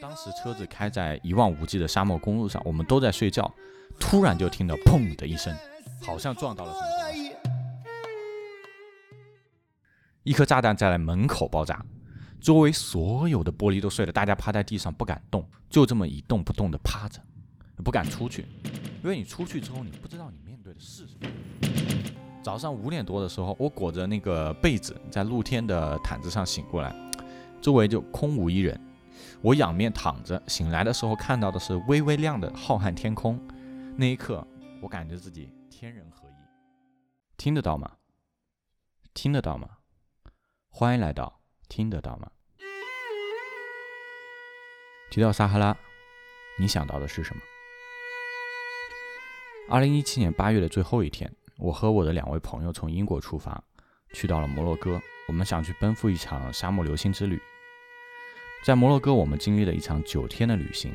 当时车子开在一望无际的沙漠公路上，我们都在睡觉，突然就听到砰的一声，好像撞到了什么东西。一颗炸弹在门口爆炸，周围所有的玻璃都碎了，大家趴在地上不敢动，就这么一动不动的趴着，不敢出去，因为你出去之后，你不知道你面对的是什么。早上五点多的时候，我裹着那个被子在露天的毯子上醒过来，周围就空无一人。我仰面躺着，醒来的时候看到的是微微亮的浩瀚天空。那一刻，我感觉自己天人合一。听得到吗？听得到吗？欢迎来到听得到吗？提到撒哈拉，你想到的是什么？二零一七年八月的最后一天，我和我的两位朋友从英国出发，去到了摩洛哥。我们想去奔赴一场沙漠流星之旅。在摩洛哥，我们经历了一场九天的旅行。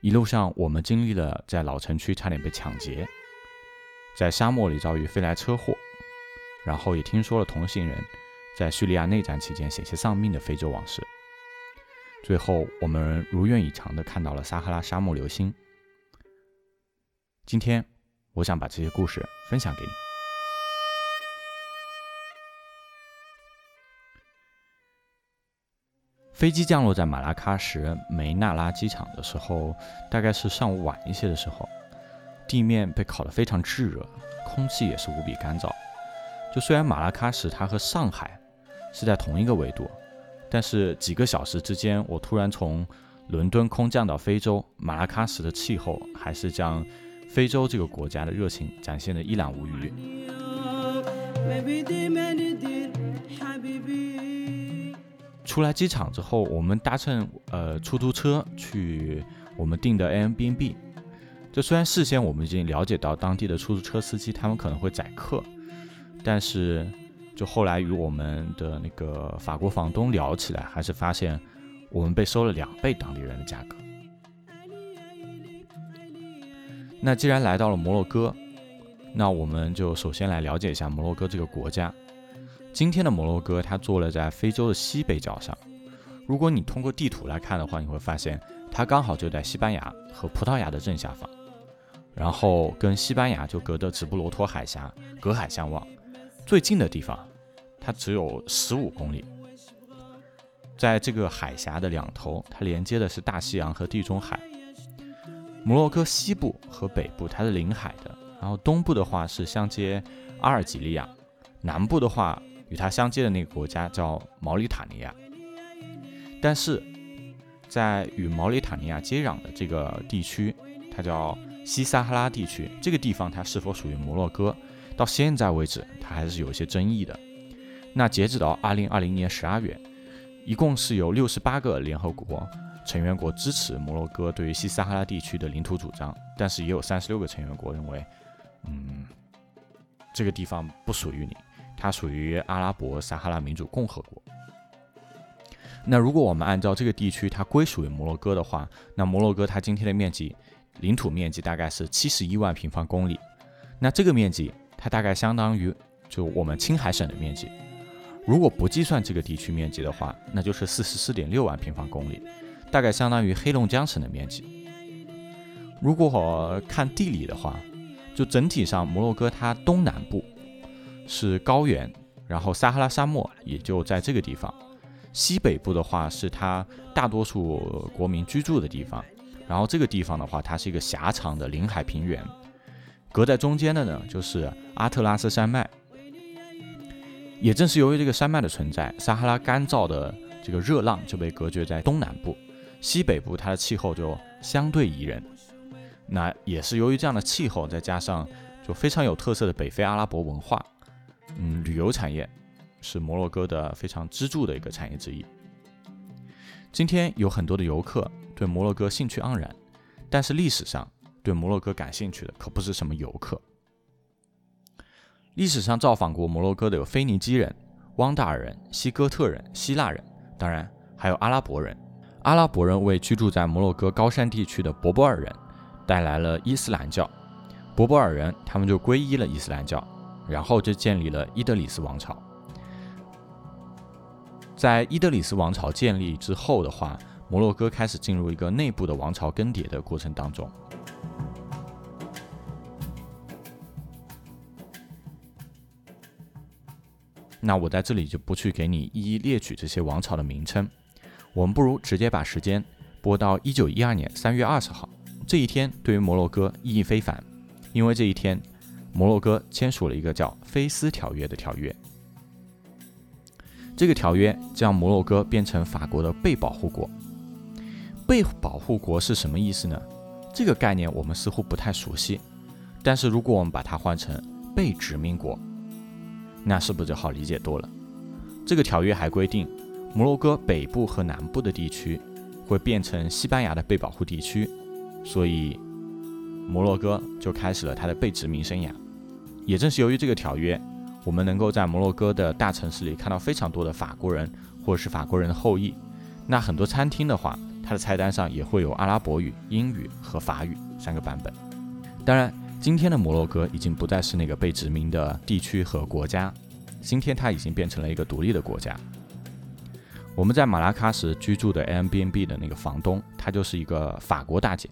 一路上，我们经历了在老城区差点被抢劫，在沙漠里遭遇飞来车祸，然后也听说了同行人在叙利亚内战期间险些丧命的非洲往事。最后，我们如愿以偿地看到了撒哈拉沙漠流星。今天，我想把这些故事分享给你。飞机降落在马拉喀什梅纳拉机场的时候，大概是上午晚一些的时候，地面被烤得非常炙热，空气也是无比干燥。就虽然马拉喀什它和上海是在同一个纬度，但是几个小时之间，我突然从伦敦空降到非洲马拉喀什的气候，还是将非洲这个国家的热情展现得一览无余。出来机场之后，我们搭乘呃出租车去我们订的 Airbnb。这虽然事先我们已经了解到当地的出租车司机他们可能会宰客，但是就后来与我们的那个法国房东聊起来，还是发现我们被收了两倍当地人的价格。那既然来到了摩洛哥，那我们就首先来了解一下摩洛哥这个国家。今天的摩洛哥，它坐落在非洲的西北角上。如果你通过地图来看的话，你会发现它刚好就在西班牙和葡萄牙的正下方，然后跟西班牙就隔着直布罗陀海峡，隔海相望。最近的地方，它只有十五公里。在这个海峡的两头，它连接的是大西洋和地中海。摩洛哥西部和北部它是临海的，然后东部的话是相接阿尔及利亚，南部的话。与它相接的那个国家叫毛里塔尼亚，但是在与毛里塔尼亚接壤的这个地区，它叫西撒哈拉地区。这个地方它是否属于摩洛哥，到现在为止它还是有一些争议的。那截止到二零二零年十二月，一共是有六十八个联合国成员国支持摩洛哥对于西撒哈拉地区的领土主张，但是也有三十六个成员国认为，嗯，这个地方不属于你。它属于阿拉伯撒哈拉民主共和国。那如果我们按照这个地区它归属于摩洛哥的话，那摩洛哥它今天的面积，领土面积大概是七十一万平方公里。那这个面积它大概相当于就我们青海省的面积。如果不计算这个地区面积的话，那就是四十四点六万平方公里，大概相当于黑龙江省的面积。如果看地理的话，就整体上摩洛哥它东南部。是高原，然后撒哈拉沙漠也就在这个地方。西北部的话是它大多数国民居住的地方，然后这个地方的话，它是一个狭长的临海平原。隔在中间的呢，就是阿特拉斯山脉。也正是由于这个山脉的存在，撒哈拉干燥的这个热浪就被隔绝在东南部，西北部它的气候就相对宜人。那也是由于这样的气候，再加上就非常有特色的北非阿拉伯文化。嗯，旅游产业是摩洛哥的非常支柱的一个产业之一。今天有很多的游客对摩洛哥兴趣盎然，但是历史上对摩洛哥感兴趣的可不是什么游客。历史上造访过摩洛哥的有腓尼基人、汪达尔人、西哥特人、希腊人，当然还有阿拉伯人。阿拉伯人为居住在摩洛哥高山地区的博博尔人带来了伊斯兰教，博博尔人他们就皈依了伊斯兰教。然后就建立了伊德里斯王朝。在伊德里斯王朝建立之后的话，摩洛哥开始进入一个内部的王朝更迭的过程当中。那我在这里就不去给你一一列举这些王朝的名称，我们不如直接把时间拨到一九一二年三月二十号这一天，对于摩洛哥意义非凡，因为这一天，摩洛哥签署了一个叫《菲斯条约》的条约。这个条约将摩洛哥变成法国的被保护国。被保护国是什么意思呢？这个概念我们似乎不太熟悉，但是如果我们把它换成被殖民国。那是不是就好理解多了？这个条约还规定，摩洛哥北部和南部的地区会变成西班牙的被保护地区，所以摩洛哥就开始了它的被殖民生涯。也正是由于这个条约，我们能够在摩洛哥的大城市里看到非常多的法国人或者是法国人的后裔。那很多餐厅的话，它的菜单上也会有阿拉伯语、英语和法语三个版本。当然。今天的摩洛哥已经不再是那个被殖民的地区和国家，今天它已经变成了一个独立的国家。我们在马拉喀什居住的 Airbnb 的那个房东，她就是一个法国大姐。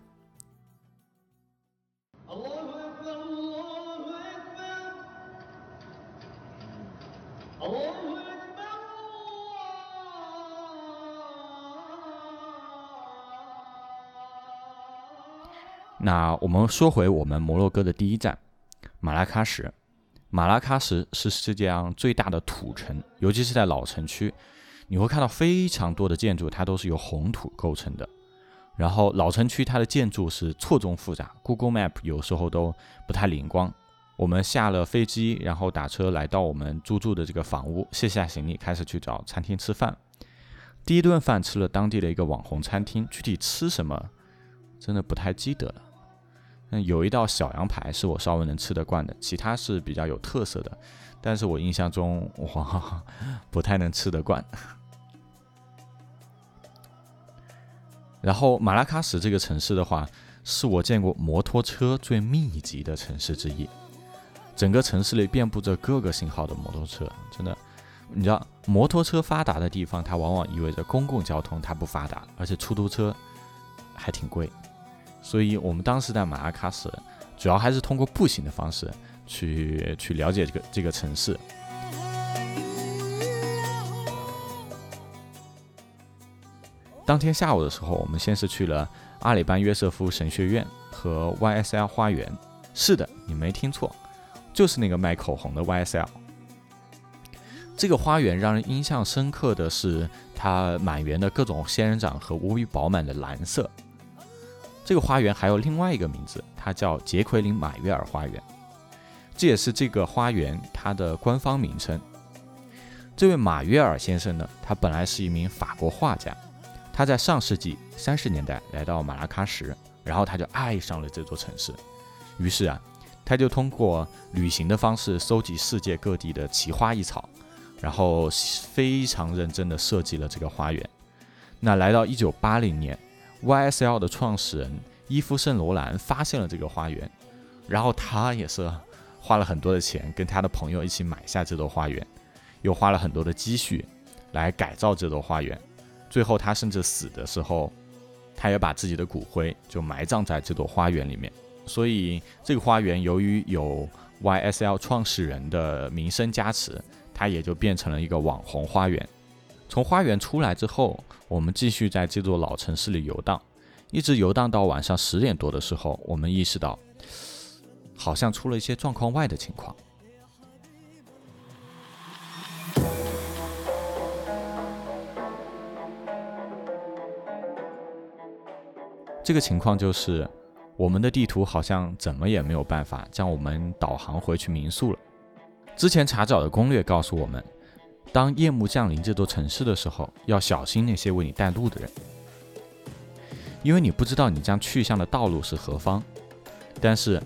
那我们说回我们摩洛哥的第一站，马拉喀什。马拉喀什是世界上最大的土城，尤其是在老城区，你会看到非常多的建筑，它都是由红土构成的。然后老城区它的建筑是错综复杂，Google Map 有时候都不太灵光。我们下了飞机，然后打车来到我们租住的这个房屋，卸下行李，开始去找餐厅吃饭。第一顿饭吃了当地的一个网红餐厅，具体吃什么，真的不太记得了。嗯，有一道小羊排是我稍微能吃得惯的，其他是比较有特色的，但是我印象中哇，不太能吃得惯。然后马拉喀什这个城市的话，是我见过摩托车最密集的城市之一，整个城市里遍布着各个型号的摩托车，真的，你知道，摩托车发达的地方，它往往意味着公共交通它不发达，而且出租车还挺贵。所以，我们当时在马拉喀什，主要还是通过步行的方式去去了解这个这个城市。当天下午的时候，我们先是去了阿里班约瑟夫神学院和 YSL 花园。是的，你没听错，就是那个卖口红的 YSL。这个花园让人印象深刻的是它满园的各种仙人掌和无比饱满的蓝色。这个花园还有另外一个名字，它叫杰奎琳·马约尔花园，这也是这个花园它的官方名称。这位马约尔先生呢，他本来是一名法国画家，他在上世纪三十年代来到马拉喀什，然后他就爱上了这座城市，于是啊，他就通过旅行的方式搜集世界各地的奇花异草，然后非常认真地设计了这个花园。那来到一九八零年。YSL 的创始人伊夫圣罗兰发现了这个花园，然后他也是花了很多的钱，跟他的朋友一起买下这座花园，又花了很多的积蓄来改造这座花园。最后他甚至死的时候，他也把自己的骨灰就埋葬在这座花园里面。所以这个花园由于有 YSL 创始人的名声加持，它也就变成了一个网红花园。从花园出来之后。我们继续在这座老城市里游荡，一直游荡到晚上十点多的时候，我们意识到，好像出了一些状况外的情况。这个情况就是，我们的地图好像怎么也没有办法将我们导航回去民宿了。之前查找的攻略告诉我们。当夜幕降临这座城市的时候，要小心那些为你带路的人，因为你不知道你将去向的道路是何方。但是，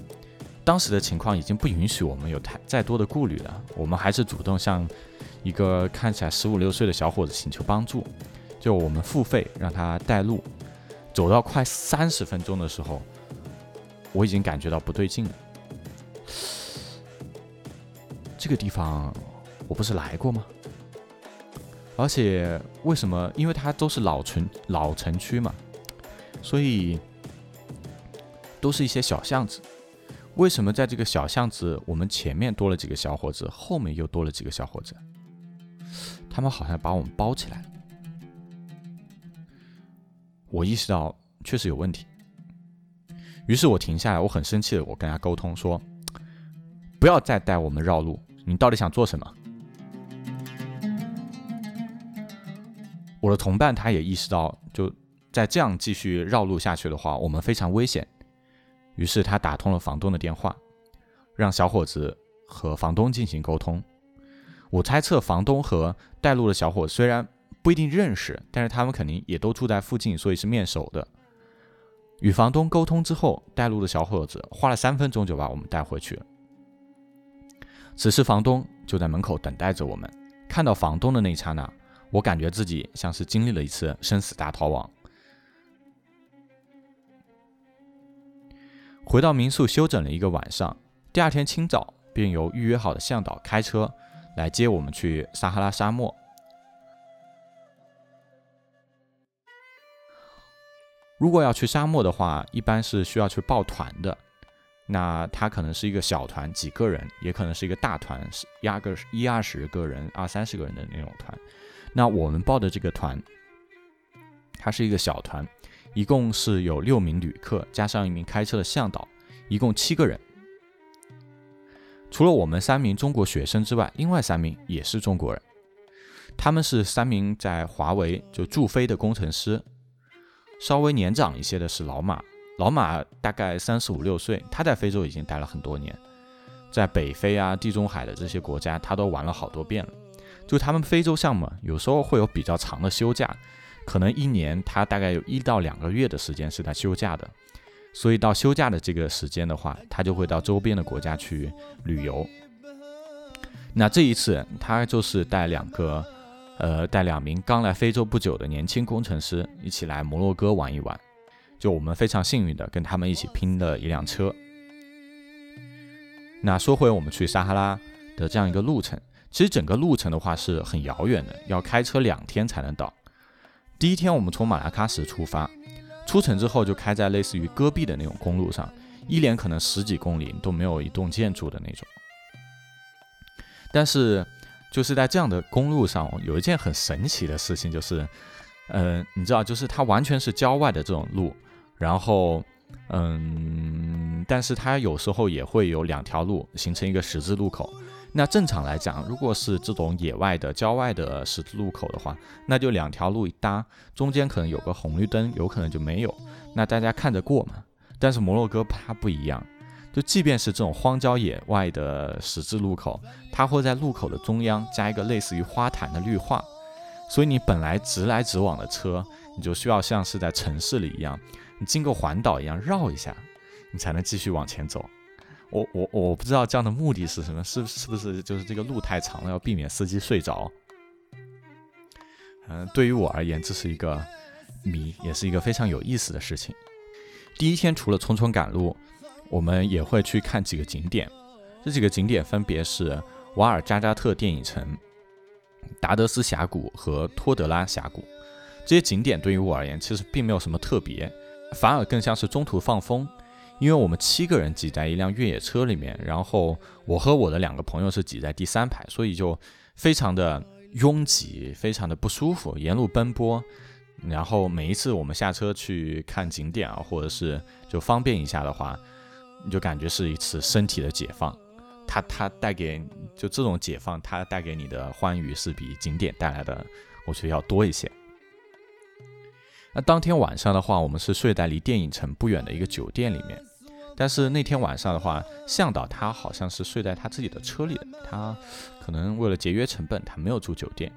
当时的情况已经不允许我们有太再多的顾虑了，我们还是主动向一个看起来十五六岁的小伙子请求帮助，就我们付费让他带路。走到快三十分钟的时候，我已经感觉到不对劲了。这个地方我不是来过吗？而且为什么？因为它都是老城老城区嘛，所以都是一些小巷子。为什么在这个小巷子，我们前面多了几个小伙子，后面又多了几个小伙子？他们好像把我们包起来了。我意识到确实有问题，于是我停下来，我很生气的，我跟他沟通说：“不要再带我们绕路，你到底想做什么？”我的同伴他也意识到，就再这样继续绕路下去的话，我们非常危险。于是他打通了房东的电话，让小伙子和房东进行沟通。我猜测房东和带路的小伙虽然不一定认识，但是他们肯定也都住在附近，所以是面熟的。与房东沟通之后，带路的小伙子花了三分钟就把我们带回去了。此时房东就在门口等待着我们。看到房东的那一刹那，我感觉自己像是经历了一次生死大逃亡。回到民宿休整了一个晚上，第二天清早便由预约好的向导开车来接我们去撒哈拉沙漠。如果要去沙漠的话，一般是需要去报团的。那他可能是一个小团，几个人，也可能是一个大团，是压个一二十个人、二三十个人的那种团。那我们报的这个团，它是一个小团。一共是有六名旅客，加上一名开车的向导，一共七个人。除了我们三名中国学生之外，另外三名也是中国人。他们是三名在华为就驻飞的工程师。稍微年长一些的是老马，老马大概三十五六岁，他在非洲已经待了很多年，在北非啊、地中海的这些国家，他都玩了好多遍了。就他们非洲项目，有时候会有比较长的休假。可能一年他大概有一到两个月的时间是在休假的，所以到休假的这个时间的话，他就会到周边的国家去旅游。那这一次他就是带两个，呃，带两名刚来非洲不久的年轻工程师一起来摩洛哥玩一玩。就我们非常幸运的跟他们一起拼了一辆车。那说回我们去撒哈拉的这样一个路程，其实整个路程的话是很遥远的，要开车两天才能到。第一天我们从马拉喀什出发，出城之后就开在类似于戈壁的那种公路上，一连可能十几公里都没有一栋建筑的那种。但是就是在这样的公路上，有一件很神奇的事情，就是，嗯，你知道，就是它完全是郊外的这种路，然后，嗯，但是它有时候也会有两条路形成一个十字路口。那正常来讲，如果是这种野外的郊外的十字路口的话，那就两条路一搭，中间可能有个红绿灯，有可能就没有，那大家看着过嘛。但是摩洛哥它不一样，就即便是这种荒郊野外的十字路口，它会在路口的中央加一个类似于花坛的绿化，所以你本来直来直往的车，你就需要像是在城市里一样，你经过环岛一样绕一下，你才能继续往前走。我我我不知道这样的目的是什么，是是不是就是这个路太长了，要避免司机睡着？嗯，对于我而言，这是一个谜，也是一个非常有意思的事情。第一天除了匆匆赶路，我们也会去看几个景点。这几个景点分别是瓦尔加扎特电影城、达德斯峡谷和托德拉峡谷。这些景点对于我而言，其实并没有什么特别，反而更像是中途放风。因为我们七个人挤在一辆越野车里面，然后我和我的两个朋友是挤在第三排，所以就非常的拥挤，非常的不舒服，沿路奔波。然后每一次我们下车去看景点啊，或者是就方便一下的话，你就感觉是一次身体的解放。它它带给就这种解放，它带给你的欢愉是比景点带来的，我觉得要多一些。那当天晚上的话，我们是睡在离电影城不远的一个酒店里面。但是那天晚上的话，向导他好像是睡在他自己的车里的，他可能为了节约成本，他没有住酒店。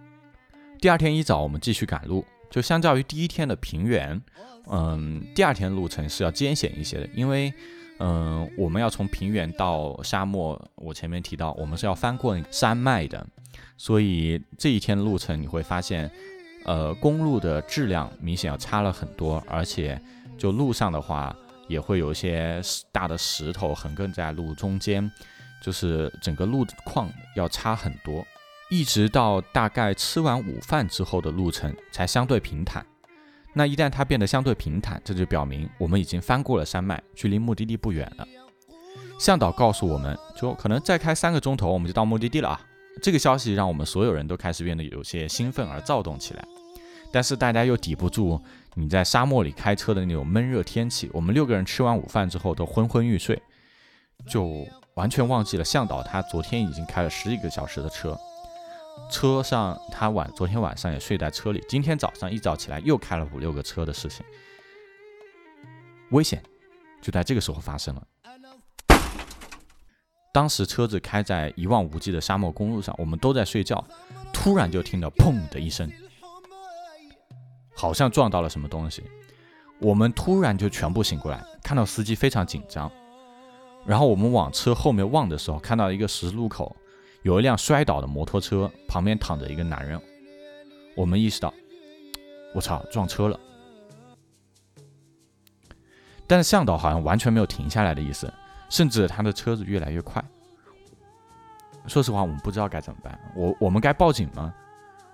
第二天一早，我们继续赶路，就相较于第一天的平原，嗯，第二天路程是要艰险一些的，因为，嗯，我们要从平原到沙漠，我前面提到我们是要翻过山脉的，所以这一天路程你会发现。呃，公路的质量明显要差了很多，而且就路上的话，也会有一些大的石头横亘在路中间，就是整个路况要差很多。一直到大概吃完午饭之后的路程才相对平坦。那一旦它变得相对平坦，这就表明我们已经翻过了山脉，距离目的地不远了。向导告诉我们，就可能再开三个钟头，我们就到目的地了啊！这个消息让我们所有人都开始变得有些兴奋而躁动起来。但是大家又抵不住你在沙漠里开车的那种闷热天气。我们六个人吃完午饭之后都昏昏欲睡，就完全忘记了向导他昨天已经开了十几个小时的车。车上他晚昨天晚上也睡在车里，今天早上一早起来又开了五六个车的事情，危险就在这个时候发生了。当时车子开在一望无际的沙漠公路上，我们都在睡觉，突然就听到砰的一声，好像撞到了什么东西。我们突然就全部醒过来，看到司机非常紧张，然后我们往车后面望的时候，看到一个十字路口。有一辆摔倒的摩托车，旁边躺着一个男人。我们意识到，我操，撞车了。但是向导好像完全没有停下来的意思，甚至他的车子越来越快。说实话，我们不知道该怎么办。我我们该报警吗？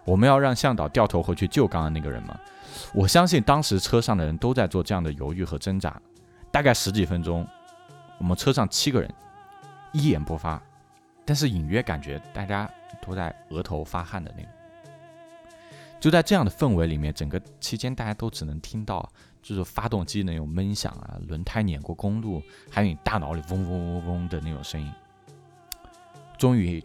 我们要让向导掉头回去救刚刚那个人吗？我相信当时车上的人都在做这样的犹豫和挣扎。大概十几分钟，我们车上七个人一言不发。但是隐约感觉大家都在额头发汗的那种，就在这样的氛围里面，整个期间大家都只能听到就是发动机那种闷响啊，轮胎碾过公路，还有你大脑里嗡嗡嗡嗡的那种声音。终于，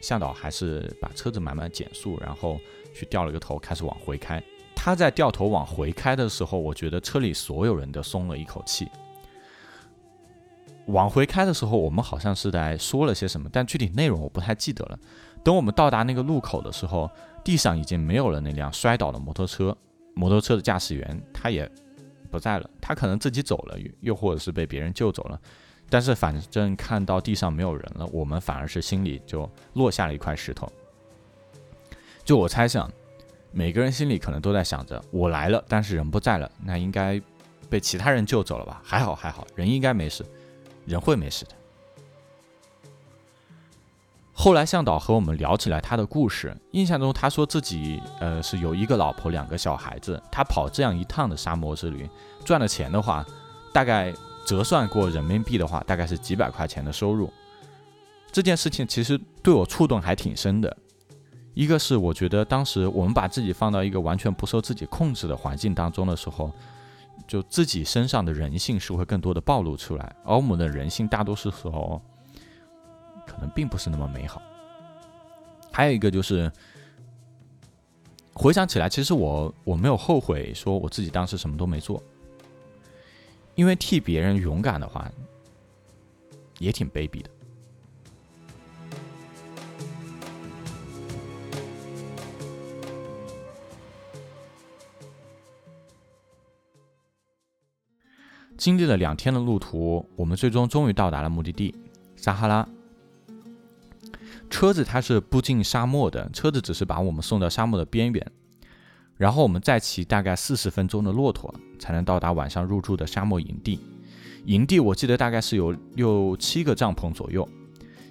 向导还是把车子慢慢减速，然后去掉了个头，开始往回开。他在掉头往回开的时候，我觉得车里所有人都松了一口气。往回开的时候，我们好像是在说了些什么，但具体内容我不太记得了。等我们到达那个路口的时候，地上已经没有了那辆摔倒的摩托车，摩托车的驾驶员他也不在了，他可能自己走了，又或者是被别人救走了。但是反正看到地上没有人了，我们反而是心里就落下了一块石头。就我猜想，每个人心里可能都在想着：我来了，但是人不在了，那应该被其他人救走了吧？还好还好，人应该没事。人会没事的。后来向导和我们聊起来他的故事，印象中他说自己呃是有一个老婆两个小孩子，他跑这样一趟的沙漠之旅赚的钱的话，大概折算过人民币的话，大概是几百块钱的收入。这件事情其实对我触动还挺深的。一个是我觉得当时我们把自己放到一个完全不受自己控制的环境当中的时候。就自己身上的人性是会更多的暴露出来，而我们的人性大多数时候可能并不是那么美好。还有一个就是回想起来，其实我我没有后悔说我自己当时什么都没做，因为替别人勇敢的话也挺卑鄙的。经历了两天的路途，我们最终终于到达了目的地撒哈拉。车子它是不进沙漠的，车子只是把我们送到沙漠的边缘，然后我们再骑大概四十分钟的骆驼，才能到达晚上入住的沙漠营地。营地我记得大概是有六七个帐篷左右，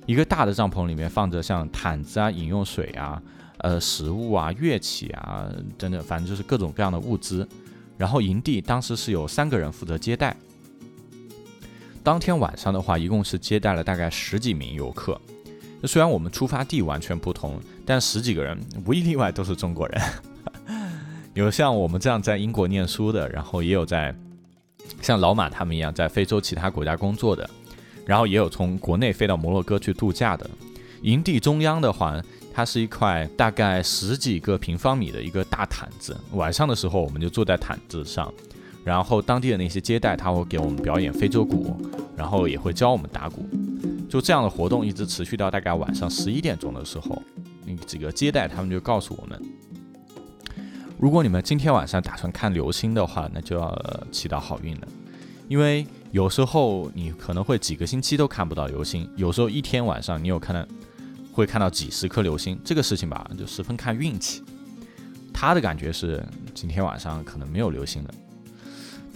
一个大的帐篷里面放着像毯子啊、饮用水啊、呃食物啊、乐器啊，真的反正就是各种各样的物资。然后营地当时是有三个人负责接待。当天晚上的话，一共是接待了大概十几名游客。虽然我们出发地完全不同，但十几个人无一例外都是中国人。有像我们这样在英国念书的，然后也有在像老马他们一样在非洲其他国家工作的，然后也有从国内飞到摩洛哥去度假的。营地中央的话。它是一块大概十几个平方米的一个大毯子，晚上的时候我们就坐在毯子上，然后当地的那些接待他会给我们表演非洲鼓，然后也会教我们打鼓，就这样的活动一直持续到大概晚上十一点钟的时候，那几个接待他们就告诉我们，如果你们今天晚上打算看流星的话，那就要祈祷好运了，因为有时候你可能会几个星期都看不到流星，有时候一天晚上你有看到。会看到几十颗流星，这个事情吧，就十分看运气。他的感觉是今天晚上可能没有流星了。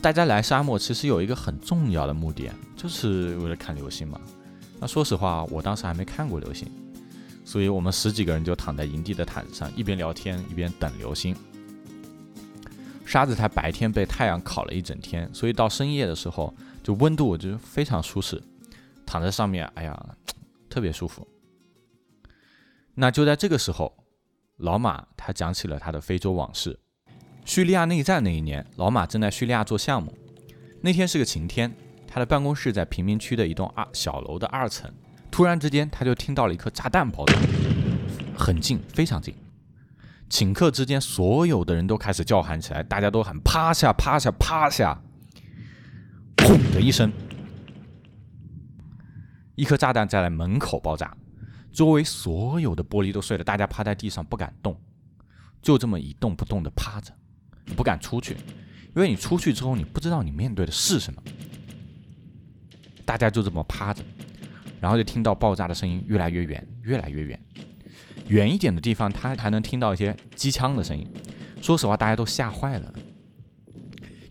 大家来沙漠其实有一个很重要的目的，就是为了看流星嘛。那说实话，我当时还没看过流星，所以我们十几个人就躺在营地的毯子上，一边聊天一边等流星。沙子它白天被太阳烤了一整天，所以到深夜的时候，就温度就非常舒适，躺在上面，哎呀，特别舒服。那就在这个时候，老马他讲起了他的非洲往事。叙利亚内战那一年，老马正在叙利亚做项目，那天是个晴天，他的办公室在贫民区的一栋二小楼的二层。突然之间，他就听到了一颗炸弹爆炸，很近，非常近。顷刻之间，所有的人都开始叫喊起来，大家都喊“趴下，趴下，趴下！”砰的一声，一颗炸弹在门口爆炸，周围所有的玻璃都碎了，大家趴在地上不敢动，就这么一动不动的趴着，不敢出去，因为你出去之后，你不知道你面对的是什么。大家就这么趴着。然后就听到爆炸的声音越来越远，越来越远。远一点的地方，他还能听到一些机枪的声音。说实话，大家都吓坏了。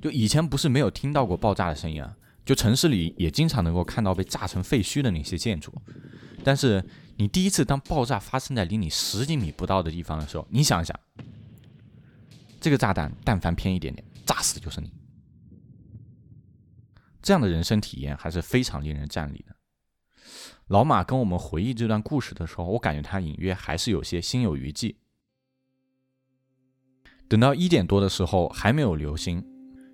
就以前不是没有听到过爆炸的声音啊，就城市里也经常能够看到被炸成废墟的那些建筑。但是你第一次当爆炸发生在离你十几米不到的地方的时候，你想一想，这个炸弹但凡偏一点点，炸死的就是你。这样的人生体验还是非常令人战栗的。老马跟我们回忆这段故事的时候，我感觉他隐约还是有些心有余悸。等到一点多的时候，还没有流星，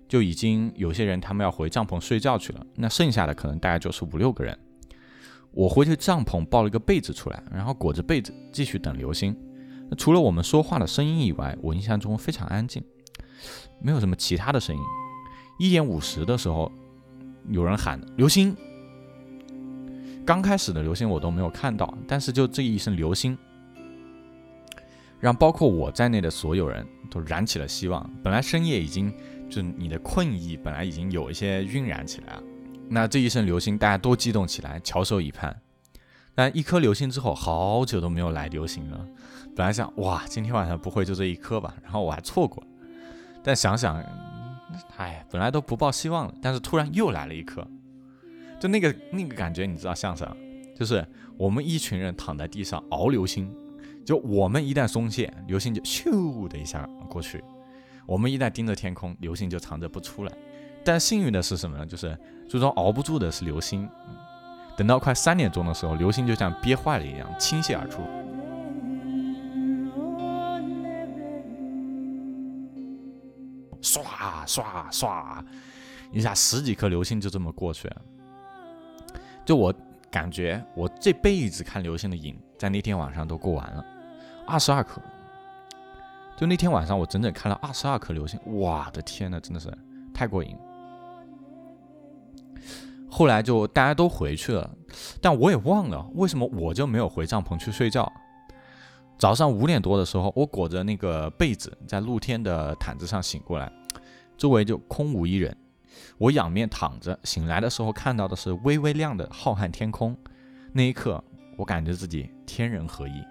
就已经有些人他们要回帐篷睡觉去了。那剩下的可能大概就是五六个人。我回去帐篷抱了一个被子出来，然后裹着被子继续等流星。除了我们说话的声音以外，我印象中非常安静，没有什么其他的声音。一点五十的时候，有人喊流星。刚开始的流星我都没有看到，但是就这一声流星，让包括我在内的所有人都燃起了希望。本来深夜已经就你的困意本来已经有一些晕染起来了，那这一声流星大家都激动起来，翘首以盼。但一颗流星之后，好久都没有来流星了。本来想哇，今天晚上不会就这一颗吧？然后我还错过了，但想想，哎，本来都不抱希望了，但是突然又来了一颗。就那个那个感觉，你知道像啥？就是我们一群人躺在地上熬流星，就我们一旦松懈，流星就咻的一下过去；我们一旦盯着天空，流星就藏着不出来。但幸运的是什么呢？就是最终熬不住的是流星。等到快三点钟的时候，流星就像憋坏了一样倾泻而出，唰唰唰，一下十几颗流星就这么过去了。就我感觉，我这辈子看流星的瘾，在那天晚上都过完了，二十二颗。就那天晚上，我整整看了二十二颗流星，哇的天呐，真的是太过瘾。后来就大家都回去了，但我也忘了为什么我就没有回帐篷去睡觉。早上五点多的时候，我裹着那个被子在露天的毯子上醒过来，周围就空无一人。我仰面躺着，醒来的时候看到的是微微亮的浩瀚天空。那一刻，我感觉自己天人合一。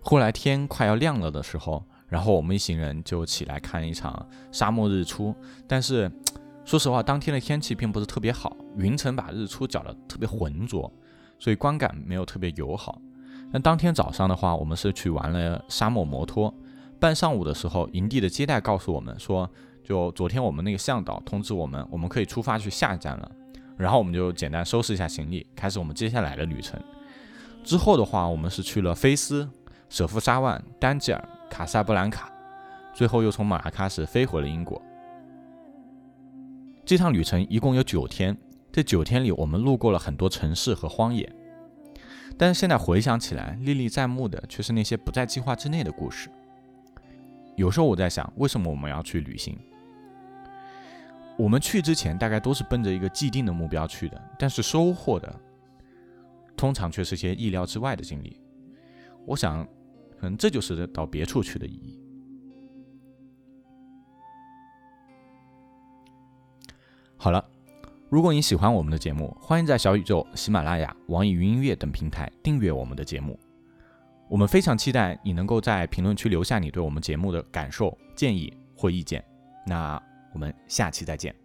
后来天快要亮了的时候，然后我们一行人就起来看一场沙漠日出。但是，说实话，当天的天气并不是特别好，云层把日出搅得特别浑浊，所以观感没有特别友好。那当天早上的话，我们是去玩了沙漠摩托。半上午的时候，营地的接待告诉我们说。就昨天我们那个向导通知我们，我们可以出发去下一站了。然后我们就简单收拾一下行李，开始我们接下来的旅程。之后的话，我们是去了菲斯、舍夫沙万、丹吉尔、卡萨布兰卡，最后又从马拉喀什飞回了英国。这趟旅程一共有九天，这九天里我们路过了很多城市和荒野，但是现在回想起来，历历在目的却是那些不在计划之内的故事。有时候我在想，为什么我们要去旅行？我们去之前大概都是奔着一个既定的目标去的，但是收获的通常却是些意料之外的经历。我想，可能这就是到别处去的意义。好了，如果你喜欢我们的节目，欢迎在小宇宙、喜马拉雅、网易云音乐等平台订阅我们的节目。我们非常期待你能够在评论区留下你对我们节目的感受、建议或意见。那。我们下期再见。